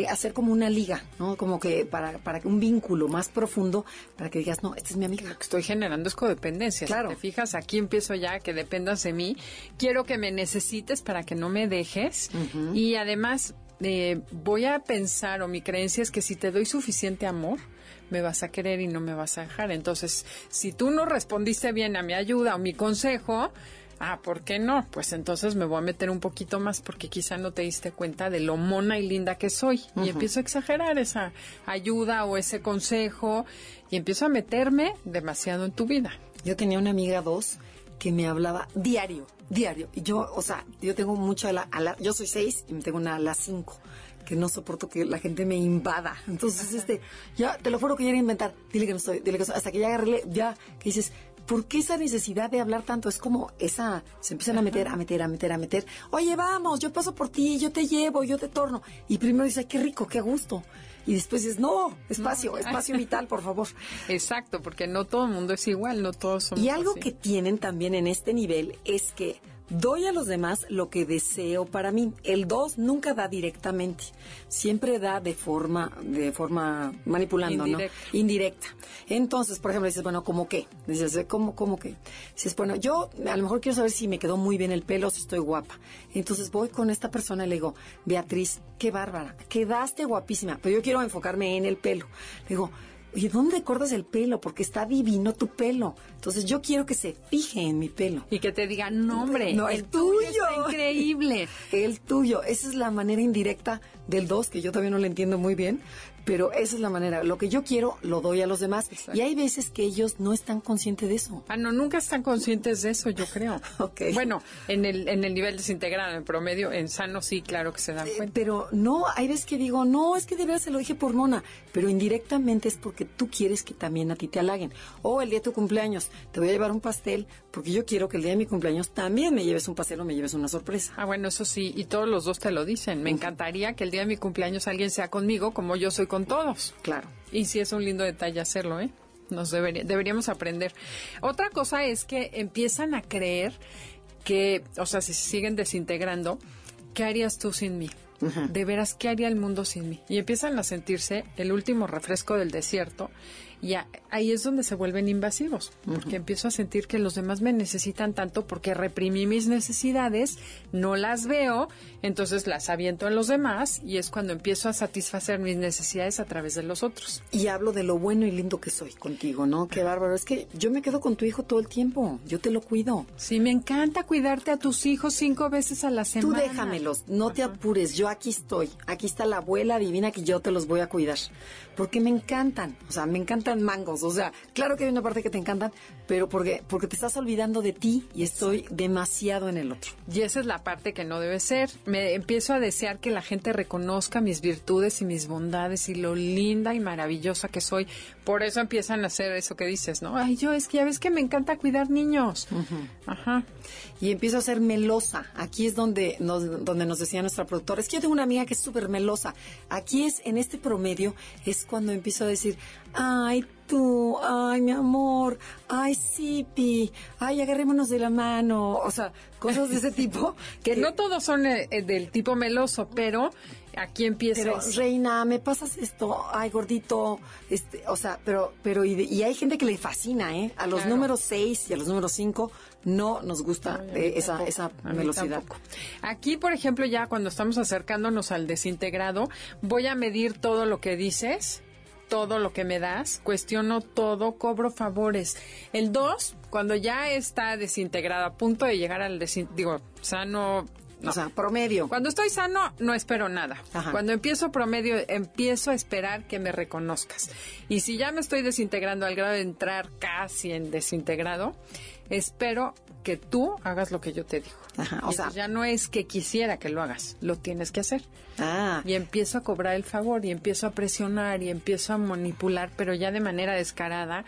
hacer como una liga, ¿no? Como que para, para un vínculo más profundo, para que digas, no, esta es mi amiga. Lo que estoy generando es codependencia. Claro. Si te fijas, aquí empiezo ya que dependas de mí. Quiero que me necesites para que no me dejes. Y además, eh, voy a pensar o mi creencia es que si te doy suficiente amor, me vas a querer y no me vas a dejar. Entonces, si tú no respondiste bien a mi ayuda o mi consejo, ah, ¿por qué no? Pues entonces me voy a meter un poquito más porque quizá no te diste cuenta de lo mona y linda que soy. Y empiezo a exagerar esa ayuda o ese consejo y empiezo a meterme demasiado en tu vida. Yo tenía una amiga dos que me hablaba diario, diario. Y yo, o sea, yo tengo mucho a la, yo soy seis y me tengo una a las cinco que no soporto que la gente me invada. Entonces, este, ya, te lo juro que ya a inventar. Dile que no estoy, dile que Hasta que ya agarré, ya, que dices, ¿por qué esa necesidad de hablar tanto? Es como esa, se empiezan a meter, a meter, a meter, a meter. Oye, vamos, yo paso por ti, yo te llevo, yo te torno. Y primero dices, ay, qué rico, qué gusto y después dices, no, espacio, espacio vital, por favor. Exacto, porque no todo el mundo es igual, no todos somos Y algo que tienen también en este nivel es que Doy a los demás lo que deseo para mí. El dos nunca da directamente, siempre da de forma, de forma manipulando, Indirecta. ¿no? Indirecta. Entonces, por ejemplo, dices, bueno, ¿cómo qué? Dices, ¿cómo, cómo qué? Dices, bueno, yo a lo mejor quiero saber si me quedó muy bien el pelo, si estoy guapa. Entonces voy con esta persona y le digo, Beatriz, qué bárbara, quedaste guapísima, pero yo quiero enfocarme en el pelo. Le digo, oye, ¿dónde cortas el pelo? Porque está divino tu pelo. Entonces yo quiero que se fije en mi pelo. Y que te diga, no hombre, no, el, tuyo. Está increíble. el tuyo. Esa es la manera indirecta del dos, que yo todavía no le entiendo muy bien, pero esa es la manera. Lo que yo quiero, lo doy a los demás. Exacto. Y hay veces que ellos no están conscientes de eso. Ah, no, nunca están conscientes de eso, yo creo. Ok. Bueno, en el, en el nivel desintegrado, en promedio, en sano sí, claro que se dan Eh, cuenta. Pero no, hay veces que digo, no, es que de verdad se lo dije por mona, pero indirectamente es porque tú quieres que también a ti te halaguen. O el día de tu cumpleaños, te voy a llevar un pastel porque yo quiero que el día de mi cumpleaños también me lleves un pastel o me lleves una sorpresa. Ah, bueno, eso sí, y todos los dos te lo dicen. Me encantaría que el día de mi cumpleaños alguien sea conmigo como yo soy con todos. Claro. Y sí es un lindo detalle hacerlo, ¿eh? Nos debería- deberíamos aprender. Otra cosa es que empiezan a creer que, o sea, si se siguen desintegrando, ¿qué harías tú sin mí? De veras, ¿qué haría el mundo sin mí? Y empiezan a sentirse el último refresco del desierto y ahí es donde se vuelven invasivos, porque empiezo a sentir que los demás me necesitan tanto porque reprimí mis necesidades, no las veo, entonces las aviento en los demás y es cuando empiezo a satisfacer mis necesidades a través de los otros. Y hablo de lo bueno y lindo que soy contigo, ¿no? Qué bárbaro. Es que yo me quedo con tu hijo todo el tiempo. Yo te lo cuido. Sí, me encanta cuidarte a tus hijos cinco veces a la Tú semana. déjamelos, no te apures, yo aquí estoy. Aquí está la abuela divina que yo te los voy a cuidar. Porque me encantan, o sea, me encantan mangos. O sea, claro que hay una parte que te encantan, pero porque, porque te estás olvidando de ti y estoy demasiado en el otro. Y esa es la parte que no debe ser. Me empiezo a desear que la gente reconozca mis virtudes y mis bondades y lo linda y maravillosa que soy. Por eso empiezan a hacer eso que dices, ¿no? Ay, yo es que ya ves que me encanta cuidar niños. Ajá. Y empiezo a ser melosa. Aquí es donde nos, donde nos decía nuestra productora. Es que yo tengo una amiga que es súper melosa. Aquí es, en este promedio, es cuando empiezo a decir, ay, tú, ay, mi amor, ay, Sipi, ay, agarrémonos de la mano. O sea, cosas de ese tipo. Que no todos son eh, eh, del tipo meloso, pero aquí empieza. Pero, reina, me pasas esto, ay, gordito, este, o sea, pero, pero, y, y hay gente que le fascina, ¿eh? A los Claro. números 6 y a los números 5 no nos gusta Ay, eh, esa, tampoco, esa velocidad. Aquí, por ejemplo, ya cuando estamos acercándonos al desintegrado, voy a medir todo lo que dices, todo lo que me das, cuestiono todo, cobro favores. El 2, cuando ya está desintegrado, a punto de llegar al digo, sano, no. O sea, promedio. Cuando estoy sano, no espero nada. Ajá. Cuando empiezo promedio, empiezo a esperar que me reconozcas. Y si ya me estoy desintegrando al grado de entrar casi en desintegrado, espero que tú hagas lo que yo te digo. Ajá, o sea- eso ya no es que quisiera que lo hagas, lo tienes que hacer. Ah, Y empiezo a cobrar el favor y empiezo a presionar y empiezo a manipular, pero ya de manera descarada,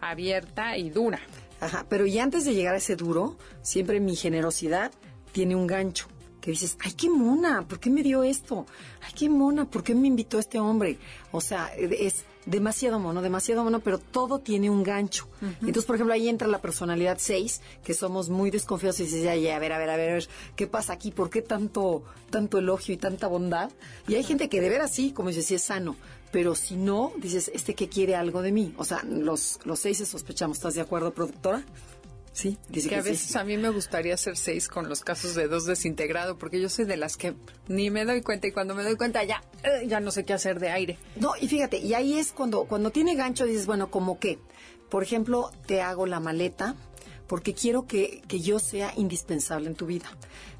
abierta y dura. ajá. Pero y antes de llegar a ese duro, siempre mi generosidad tiene un gancho. Que dices, ay, qué mona, ¿por qué me dio esto? Ay, qué mona, ¿por qué me invitó este hombre? O sea, es demasiado mono, demasiado mono, pero todo tiene un gancho. Entonces, por ejemplo, ahí entra la personalidad 6, que somos muy desconfiados y dices, ya, ya, a ver, a ver, a ver, a ver, ¿qué pasa aquí? ¿Por qué tanto, tanto elogio y tanta bondad? Y hay gente que de veras sí, como dices, sí es sano. Pero si no, dices, este que quiere algo de mí. O sea, los, los seis se sospechamos. ¿Estás de acuerdo, productora? Sí, dice que que, a veces sí. a mí me gustaría hacer seis con los casos de dos desintegrado, porque yo soy de las que ni me doy cuenta y cuando me doy cuenta ya, eh, ya no sé qué hacer de aire. No, y fíjate, y ahí es cuando, cuando tiene gancho, dices, bueno, como que, por ejemplo, te hago la maleta porque quiero que, que yo sea indispensable en tu vida.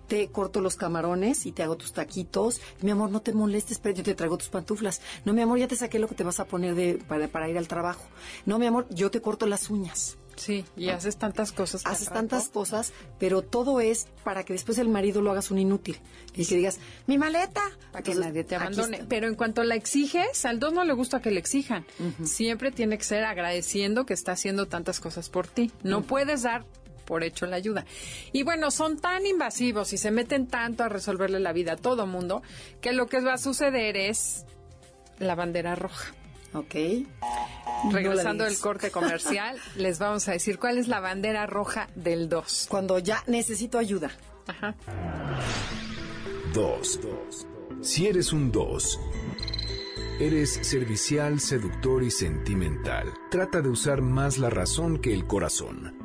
Te corto los camarones y te hago tus taquitos. Mi amor, no te molestes, pero yo te traigo tus pantuflas. No, mi amor, ya te saqué lo que te vas a poner de, para, para ir al trabajo. No, mi amor, yo te corto las uñas. Sí, y haces tantas cosas. Haces tantas cosas, pero todo es para que después el marido lo hagas un inútil. Y que digas, mi maleta. Para que nadie te abandone. Pero en cuanto la exiges, al dos no le gusta que le exijan. Siempre tiene que ser agradeciendo que está haciendo tantas cosas por ti. No puedes dar por hecho la ayuda. Y bueno, son tan invasivos y se meten tanto a resolverle la vida a todo mundo que lo que va a suceder es la bandera roja. Ok. Regresando del del corte comercial, les vamos a decir cuál es la bandera roja del 2. Cuando ya necesito ayuda. Ajá. 2. Si eres un 2, eres servicial, seductor y sentimental. Trata de usar más la razón que el corazón.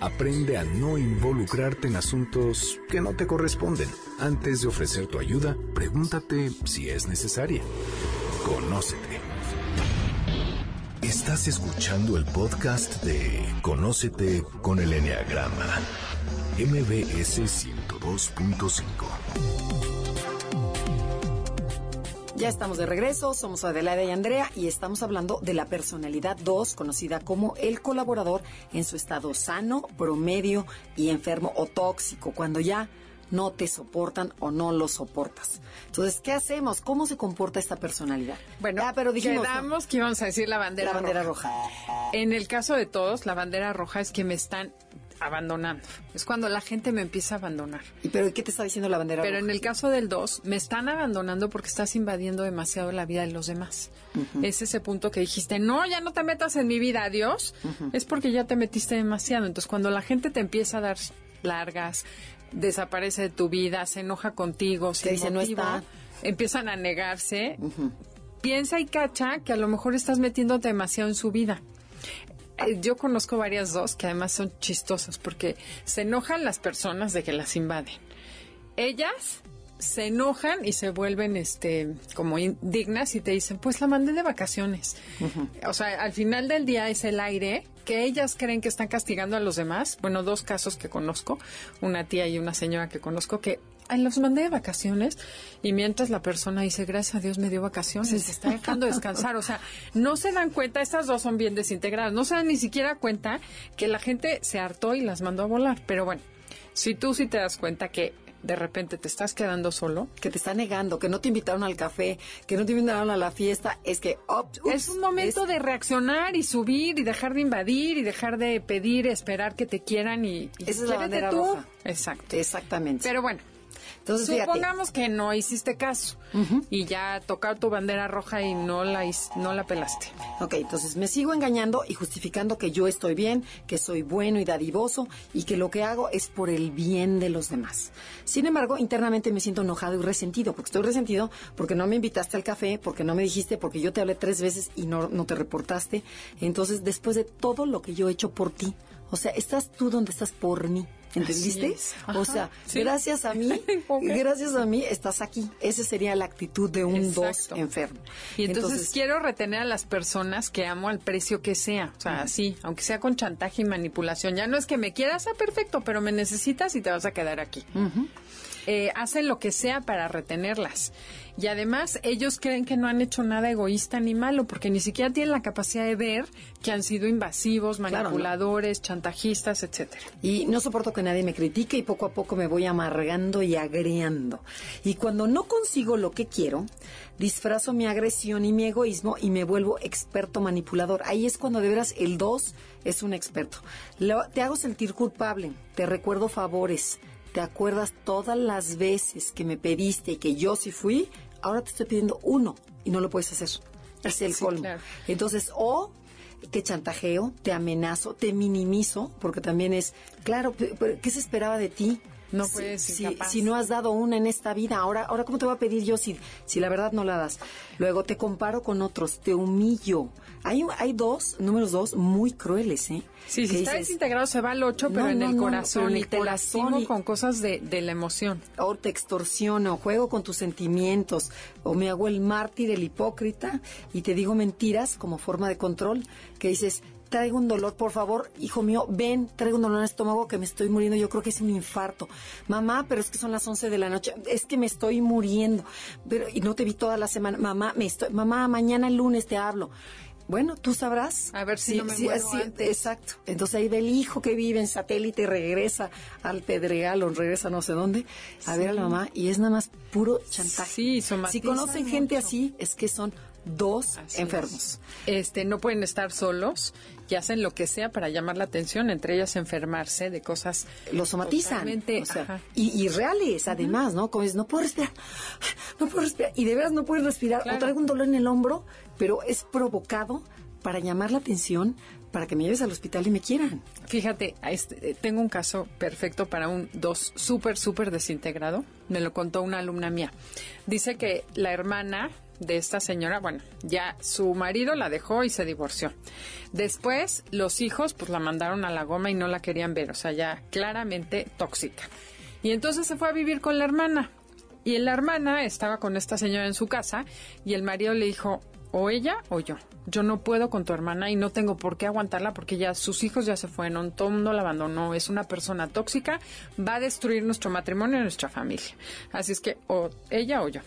Aprende a no involucrarte en asuntos que no te corresponden. Antes de ofrecer tu ayuda, pregúntate si es necesaria. Conócete. Estás escuchando el podcast de Conócete con el Enneagrama. MBS 102.5. Ya estamos de regreso, somos Adelaida y Andrea y estamos hablando de la personalidad 2, conocida como el colaborador en su estado sano, promedio y enfermo o tóxico, cuando ya no te soportan o no lo soportas. Entonces, ¿qué hacemos? ¿Cómo se comporta esta personalidad? Bueno, ah, pero dijimos, quedamos que íbamos a decir la bandera, la bandera roja. En el caso de todos, la bandera roja es que me están abandonando. Es cuando la gente me empieza a abandonar. ¿Y pero qué te está diciendo la bandera Pero en el caso del 2, me están abandonando porque estás invadiendo demasiado la vida de los demás. Es ese punto que dijiste, no, ya no te metas en mi vida, adiós. Es porque ya te metiste demasiado. Entonces, cuando la gente te empieza a dar largas, desaparece de tu vida, se enoja contigo, se dice, no está. empiezan a negarse, piensa y cacha que a lo mejor estás metiéndote demasiado en su vida. Eh, yo conozco varias dos que además son chistosas porque se enojan las personas de que las invaden. Ellas se enojan y se vuelven este como indignas y te dicen, pues la mandé de vacaciones. O sea, al final del día es el aire que ellas creen que están castigando a los demás. Bueno, dos casos que conozco, una tía y una señora que conozco que los mandé de vacaciones y mientras la persona dice, gracias a Dios me dio vacaciones, se está dejando descansar. O sea, no se dan cuenta, estas dos son bien desintegradas, no se dan ni siquiera cuenta que la gente se hartó y las mandó a volar. Pero bueno, si tú sí te das cuenta que de repente te estás quedando solo. Que te está negando, que no te invitaron al café, que no te invitaron a la fiesta, es que... es un momento de reaccionar y subir y dejar de invadir y dejar de pedir, esperar que te quieran y... y Esa es la bandera tú. Exacto. Exactamente. Pero bueno, entonces, Supongamos que no hiciste caso y ya tocar tu bandera roja y no la, no la pelaste. Ok, entonces me sigo engañando y justificando que yo estoy bien, que soy bueno y dadivoso y que lo que hago es por el bien de los demás. Sin embargo, internamente me siento enojado y resentido, porque estoy resentido porque no me invitaste al café, porque no me dijiste, porque yo te hablé tres veces y no, no te reportaste. Entonces, después de todo lo que yo he hecho por ti, o sea, estás tú donde estás por mí. ¿Entendiste? O sea, gracias a mí, gracias a mí estás aquí. Esa sería la actitud de un dos enfermo. Y entonces, quiero retener a las personas que amo al precio que sea. O sea, sí, aunque sea con chantaje y manipulación. Ya no es que me quieras, a perfecto, pero me necesitas y te vas a quedar aquí. Eh, hacen lo que sea para retenerlas. Y además ellos creen que no han hecho nada egoísta ni malo, porque ni siquiera tienen la capacidad de ver que han sido invasivos, manipuladores, chantajistas, etcétera. Y no soporto que nadie me critique y poco a poco me voy amargando y agriando. Y cuando no consigo lo que quiero, disfrazo mi agresión y mi egoísmo y me vuelvo experto manipulador. Ahí es cuando de veras el 2 es un experto. te hago sentir culpable, te recuerdo favores, te acuerdas todas las veces que me pediste y que yo sí fui, ahora te estoy pidiendo uno y no lo puedes hacer. Es el colmo. Entonces, o te chantajeo, te amenazo, te minimizo, porque también es, claro, ¿qué se esperaba de ti? No puedes si, si, no has dado una en esta vida, ahora, ahora ¿cómo te voy a pedir yo si, si la verdad no la das? Luego te comparo con otros, te humillo. Hay, hay dos, números dos, muy crueles, ¿eh? Sí, si está desintegrado se va al ocho, pero en el corazón, y te lastimo con cosas de, de, la emoción. O te extorsiono, juego con tus sentimientos, o me hago el mártir, el hipócrita, y te digo mentiras como forma de control, que dices, traigo un dolor, por favor, hijo mío, ven, traigo un dolor en el estómago que me estoy muriendo, yo creo que es un infarto. Mamá, pero es que son las 11 de la noche, es que me estoy muriendo. Pero y no te vi toda la semana. Mamá, me estoy mamá, mañana el lunes te hablo. Bueno, tú sabrás. A ver si no me muero antes. Exacto. Entonces ahí ve el hijo que vive en satélite regresa al Pedregal o regresa no sé dónde a ver a la mamá y es nada más puro chantaje. Sí, Si conocen gente así, es que son dos enfermos. Este, no pueden estar solos y hacen lo que sea para llamar la atención, entre ellas enfermarse de cosas. Lo somatizan. y, reales, además, ¿no? Como es, no puedo respirar, no puedo respirar. Y de veras no puedes respirar. O traigo un dolor en el hombro, pero es provocado para llamar la atención, para que me lleves al hospital y me quieran. Fíjate, este, eh, tengo un caso perfecto para un dos súper, súper desintegrado. Me lo contó una alumna mía. Dice que la hermana de esta señora, bueno, ya su marido la dejó y se divorció. Después los hijos pues la mandaron a la goma y no la querían ver, o sea, ya claramente tóxica. Y entonces se fue a vivir con la hermana. Y la hermana estaba con esta señora en su casa y el marido le dijo, o ella o yo. Yo no puedo con tu hermana y no tengo por qué aguantarla porque ya sus hijos ya se fueron, todo el mundo la abandonó, es una persona tóxica, va a destruir nuestro matrimonio y nuestra familia. Así es que o ella o yo.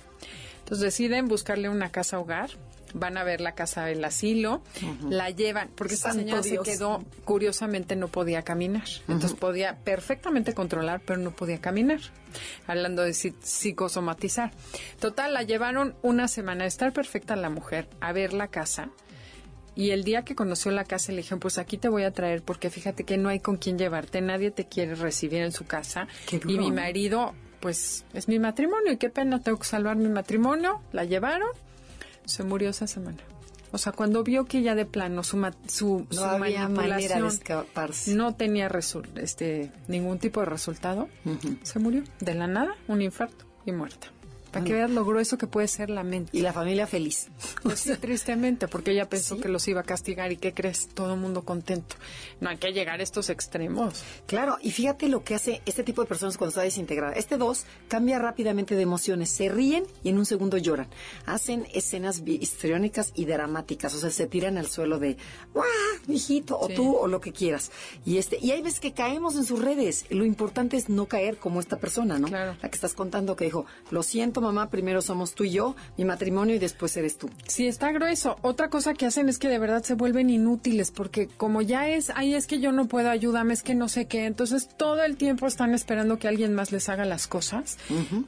Entonces deciden buscarle una casa hogar van a ver la casa del asilo, la llevan, porque esta señora se quedó, curiosamente no podía caminar, entonces podía perfectamente controlar, pero no podía caminar, hablando de psicosomatizar. Total, la llevaron una semana a estar perfecta la mujer, a ver la casa, y el día que conoció la casa le dijeron, pues aquí te voy a traer porque fíjate que no hay con quién llevarte, nadie te quiere recibir en su casa. y mi marido, pues es mi matrimonio y qué pena, tengo que salvar mi matrimonio. La llevaron se murió esa semana. O sea, cuando vio que ya de plano su, su, no había manera de escaparse. no tenía este, ningún tipo de resultado, se murió de la nada, un infarto y muerta. Para que veas lo grueso que puede ser la mente. Y la familia feliz. Pues sí, tristemente, porque ella pensó que los iba a castigar. ¿Y qué crees? Todo el mundo contento. No hay que llegar a estos extremos. Claro, y fíjate lo que hace este tipo de personas cuando está desintegrada. Este dos cambia rápidamente de emociones. Se ríen y en un segundo lloran. Hacen escenas histriónicas y dramáticas. O sea, se tiran al suelo de, ¡guau, hijito! O tú, o lo que quieras. Y este y hay veces que caemos en sus redes. Lo importante es no caer como esta persona, ¿no? Claro. La que estás contando que dijo, lo siento, mamá, primero somos tú y yo, mi matrimonio y después eres tú. Sí, está grueso. Otra cosa que hacen es que de verdad se vuelven inútiles porque como ya es, ahí es que yo no puedo, ayudarme, es que no sé qué. Entonces todo el tiempo están esperando que alguien más les haga las cosas.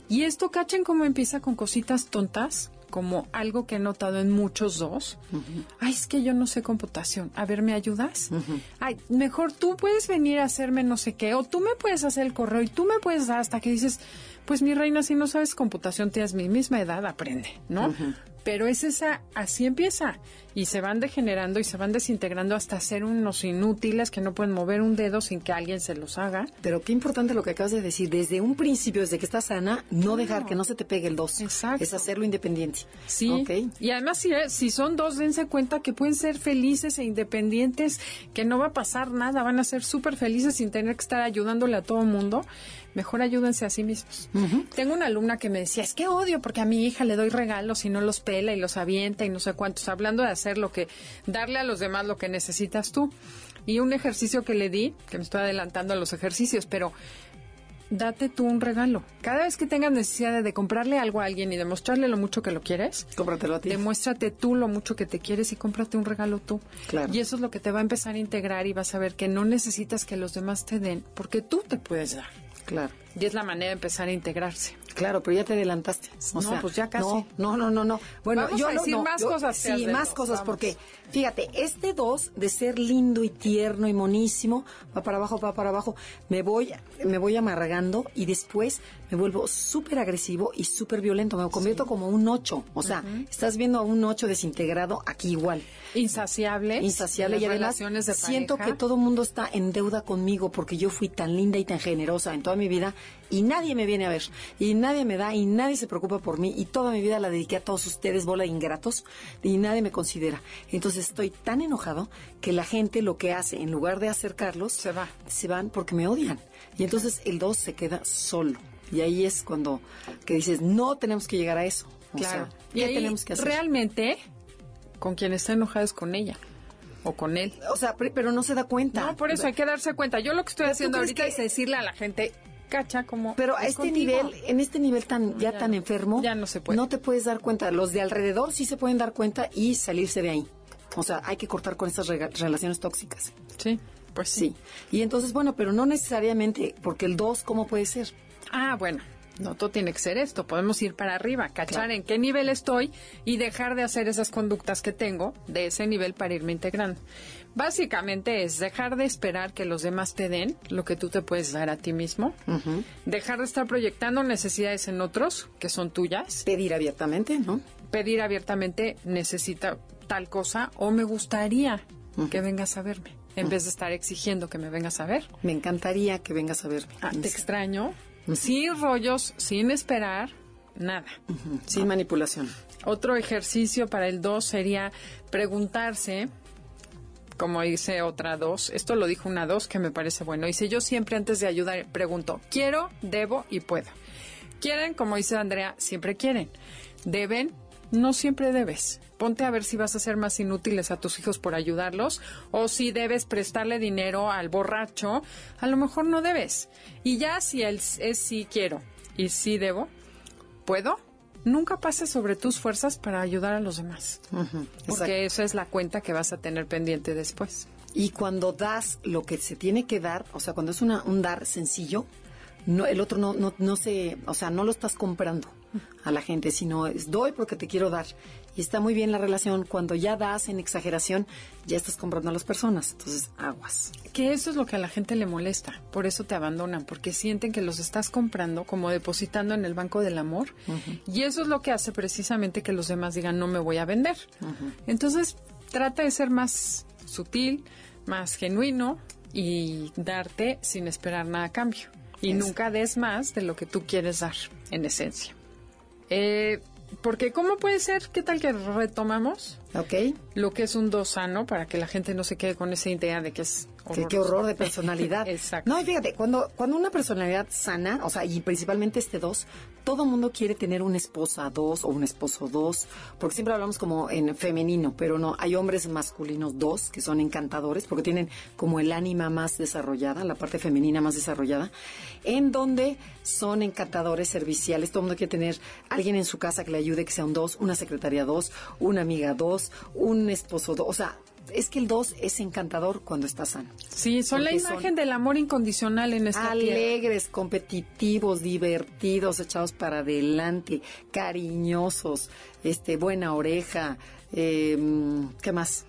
Y esto, cachen cómo empieza con cositas tontas como algo que he notado en muchos dos. Ay, es que yo no sé computación. A ver, ¿me ayudas? Ay, mejor tú puedes venir a hacerme no sé qué, o tú me puedes hacer el correo y tú me puedes dar hasta que dices, pues mi reina, si no sabes computación, tienes mi misma edad, aprende, ¿no? Pero es esa, así empieza. Y se van degenerando y se van desintegrando hasta ser unos inútiles que no pueden mover un dedo sin que alguien se los haga. Pero qué importante lo que acabas de decir. Desde un principio, desde que estás sana, no dejar que no se te pegue el dos. Exacto. Es hacerlo independiente. Sí. Y además, si, si son dos, dense cuenta que pueden ser felices e independientes, que no va a pasar nada, van a ser súper felices sin tener que estar ayudándole a todo el mundo mejor ayúdense a sí mismos. Tengo una alumna que me decía, es que odio porque a mi hija le doy regalos y no los pela y los avienta y no sé cuántos, hablando de hacer lo que, darle a los demás lo que necesitas tú. Y un ejercicio que le di, que me estoy adelantando a los ejercicios, pero date tú un regalo. Cada vez que tengas necesidad de comprarle algo a alguien y demostrarle lo mucho que lo quieres, cómpratelo a ti. Demuéstrate tú lo mucho que te quieres y cómprate un regalo tú. Claro. Y eso es lo que te va a empezar a integrar y vas a ver que no necesitas que los demás te den, porque tú te puedes dar. Claro. Y es la manera de empezar a integrarse. Claro, pero ya te adelantaste. no, pues ya casi. No, no, no, no. Bueno, yo a decir más cosas. Sí, más cosas, porque fíjate, este dos de ser lindo y tierno y monísimo, va para abajo, va para abajo, me voy, me voy amargando y después me vuelvo súper agresivo y súper violento. Me convierto como un ocho. O sea, estás viendo a un ocho desintegrado aquí igual. Insaciable. Insaciable y además siento que todo el mundo está en deuda conmigo porque yo fui tan linda y tan generosa en toda mi vida y nadie me viene a ver y nadie me da y nadie se preocupa por mí y toda mi vida la dediqué a todos ustedes, bola de ingratos, y nadie me considera. Entonces estoy tan enojado que la gente lo que hace, en lugar de acercarlos, se va. Se van porque me odian. Y entonces el dos se queda solo. Y ahí es cuando que dices, no tenemos que llegar a eso. claro. y ahí tenemos que hacer? Realmente, con quien está enojado es con ella o con él. O sea, pero no se da cuenta. No, por eso hay que darse cuenta. Yo lo que estoy haciendo ahorita es decirle a la gente, cacha como pero a este nivel en este nivel tan ya, tan enfermo ya no se puede. no te puedes dar cuenta. Los de alrededor sí se pueden dar cuenta y salirse de ahí. O sea hay que cortar con esas relaciones tóxicas. Sí pues sí. y entonces bueno pero no necesariamente porque el 2 cómo puede ser ah bueno no todo tiene que ser esto, podemos ir para arriba, cachar en qué nivel estoy y dejar de hacer esas conductas que tengo de ese nivel para irme integrando. Básicamente es dejar de esperar que los demás te den lo que tú te puedes dar a ti mismo, dejar de estar proyectando necesidades en otros que son tuyas. Pedir abiertamente, ¿no? Pedir abiertamente necesita tal cosa o me gustaría que vengas a verme en vez de estar exigiendo que me vengas a ver. Me encantaría que vengas a verme. Ah, te extraño, sin rollos, sin esperar, nada. Sin manipulación. Otro ejercicio para el 2 sería preguntarse, como dice otra 2, esto lo dijo una 2 que me parece bueno, dice yo siempre antes de ayudar pregunto, quiero, debo y puedo. Quieren, como dice Andrea, siempre quieren. Deben, no siempre debes. Ponte a ver si vas a ser más inútiles a tus hijos por ayudarlos o si debes prestarle dinero al borracho, a lo mejor no debes. Y ya si él es sí quiero y sí debo, ¿puedo? Nunca pases sobre tus fuerzas para ayudar a los demás. Porque esa es la cuenta que vas a tener pendiente después. Y cuando das lo que se tiene que dar, o sea, cuando es una, un dar sencillo, no, el otro no, no, no se, o sea, no lo estás comprando a la gente, sino es doy porque te quiero dar. Y está muy bien la relación. Cuando ya das en exageración, ya estás comprando a las personas. Entonces, aguas. Que eso es lo que a la gente le molesta. Por eso te abandonan, porque sienten que los estás comprando como depositando en el banco del amor. Y eso es lo que hace precisamente que los demás digan, no me voy a vender. Entonces, trata de ser más sutil, más genuino y darte sin esperar nada a cambio. Y nunca des más de lo que tú quieres dar, en esencia. Eh, porque ¿cómo puede ser? ¿Qué tal que retomamos? Ok. Lo que es un dos sano para que la gente no se quede con esa idea de que es Qué, horror de personalidad. Exacto. No, y fíjate, cuando, cuando una personalidad sana, o sea, y principalmente este dos, todo mundo quiere tener una esposa dos o un esposo dos, porque siempre hablamos como en femenino, pero no, hay hombres masculinos dos que son encantadores porque tienen como el ánima más desarrollada, la parte femenina más desarrollada, en donde son encantadores serviciales. Todo mundo quiere tener alguien en su casa que le ayude, que sea un dos, una secretaria dos, una amiga dos, un esposo dos, o sea, es que el 2 es encantador cuando está sano. Sí, son la imagen del amor incondicional en esta Alegres, competitivos, divertidos, echados para adelante, cariñosos, este, buena oreja, em, ¿qué más?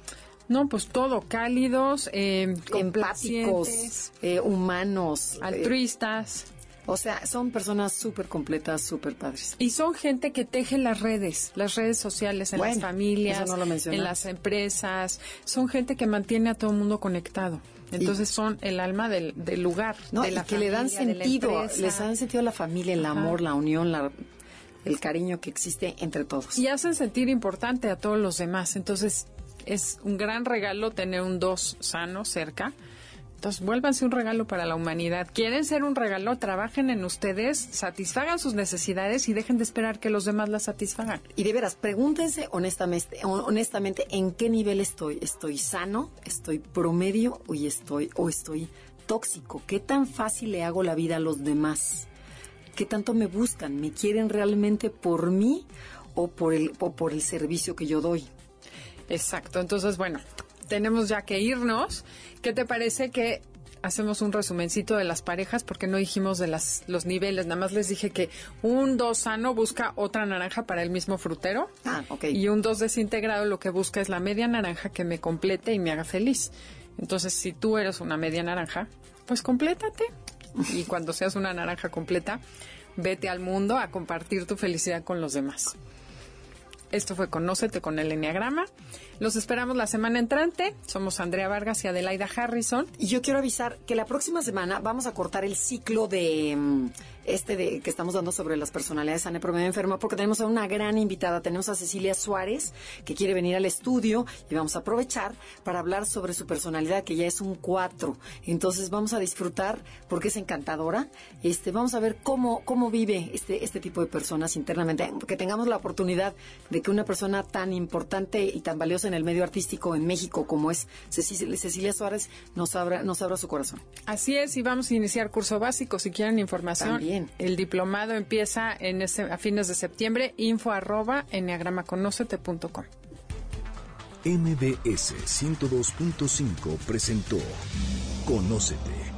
No, pues todo, cálidos, eh, empáticos, eh, humanos, eh, altruistas. O sea, son personas súper completas, súper padres. Y son gente que teje las redes, las redes sociales, en las familias, en las empresas. Son gente que mantiene a todo el mundo conectado. Entonces son el alma del, lugar, no, de la que le dan sentido, les dan sentido a la familia, el amor, la unión, el cariño que existe entre todos. Y hacen sentir importante a todos los demás. Entonces es un gran regalo tener un dos sano cerca entonces, vuélvanse un regalo para la humanidad. ¿Quieren ser un regalo? Trabajen en ustedes, satisfagan sus necesidades y dejen de esperar que los demás las satisfagan. Y de veras, pregúntense honestamente, honestamente en qué nivel estoy. ¿Estoy sano? ¿Estoy promedio? ¿O estoy, o estoy tóxico? ¿Qué tan fácil le hago la vida a los demás? ¿Qué tanto me buscan? ¿Me quieren realmente por mí o por el, o por el servicio que yo doy? Exacto. Entonces, bueno, tenemos ya que irnos. ¿Qué te parece que hacemos un resumencito de las parejas porque no dijimos de las, los niveles, nada más les dije que un 2 sano busca otra naranja para el mismo frutero ah, ok. y un 2 desintegrado lo que busca es la media naranja que me complete y me haga feliz. Entonces, si tú eres una media naranja, pues complétate y cuando seas una naranja completa, vete al mundo a compartir tu felicidad con los demás. Esto fue Conócete con el Enneagrama. Los esperamos la semana entrante. Somos Andrea Vargas y Adelaida Harrison. Y yo quiero avisar que la próxima semana vamos a cortar el ciclo de mm, este de que estamos dando sobre las personalidades sana promedio enferma porque tenemos a una gran invitada. Tenemos a Cecilia Suárez que quiere venir al estudio y vamos a aprovechar para hablar sobre su personalidad que ya es un 4. Entonces vamos a disfrutar porque es encantadora. Este vamos a ver cómo cómo vive este este tipo de personas internamente, que tengamos la oportunidad de que una persona tan importante y tan valiosa en el medio artístico en México como es Cecilia, Suárez nos abra, nos abra su corazón. Así es, y vamos a iniciar curso básico. Si quieren información, También. el diplomado empieza en ese, a fines de septiembre, info arroba enneagramaconocete.com. MBS 102.5 presentó Conócete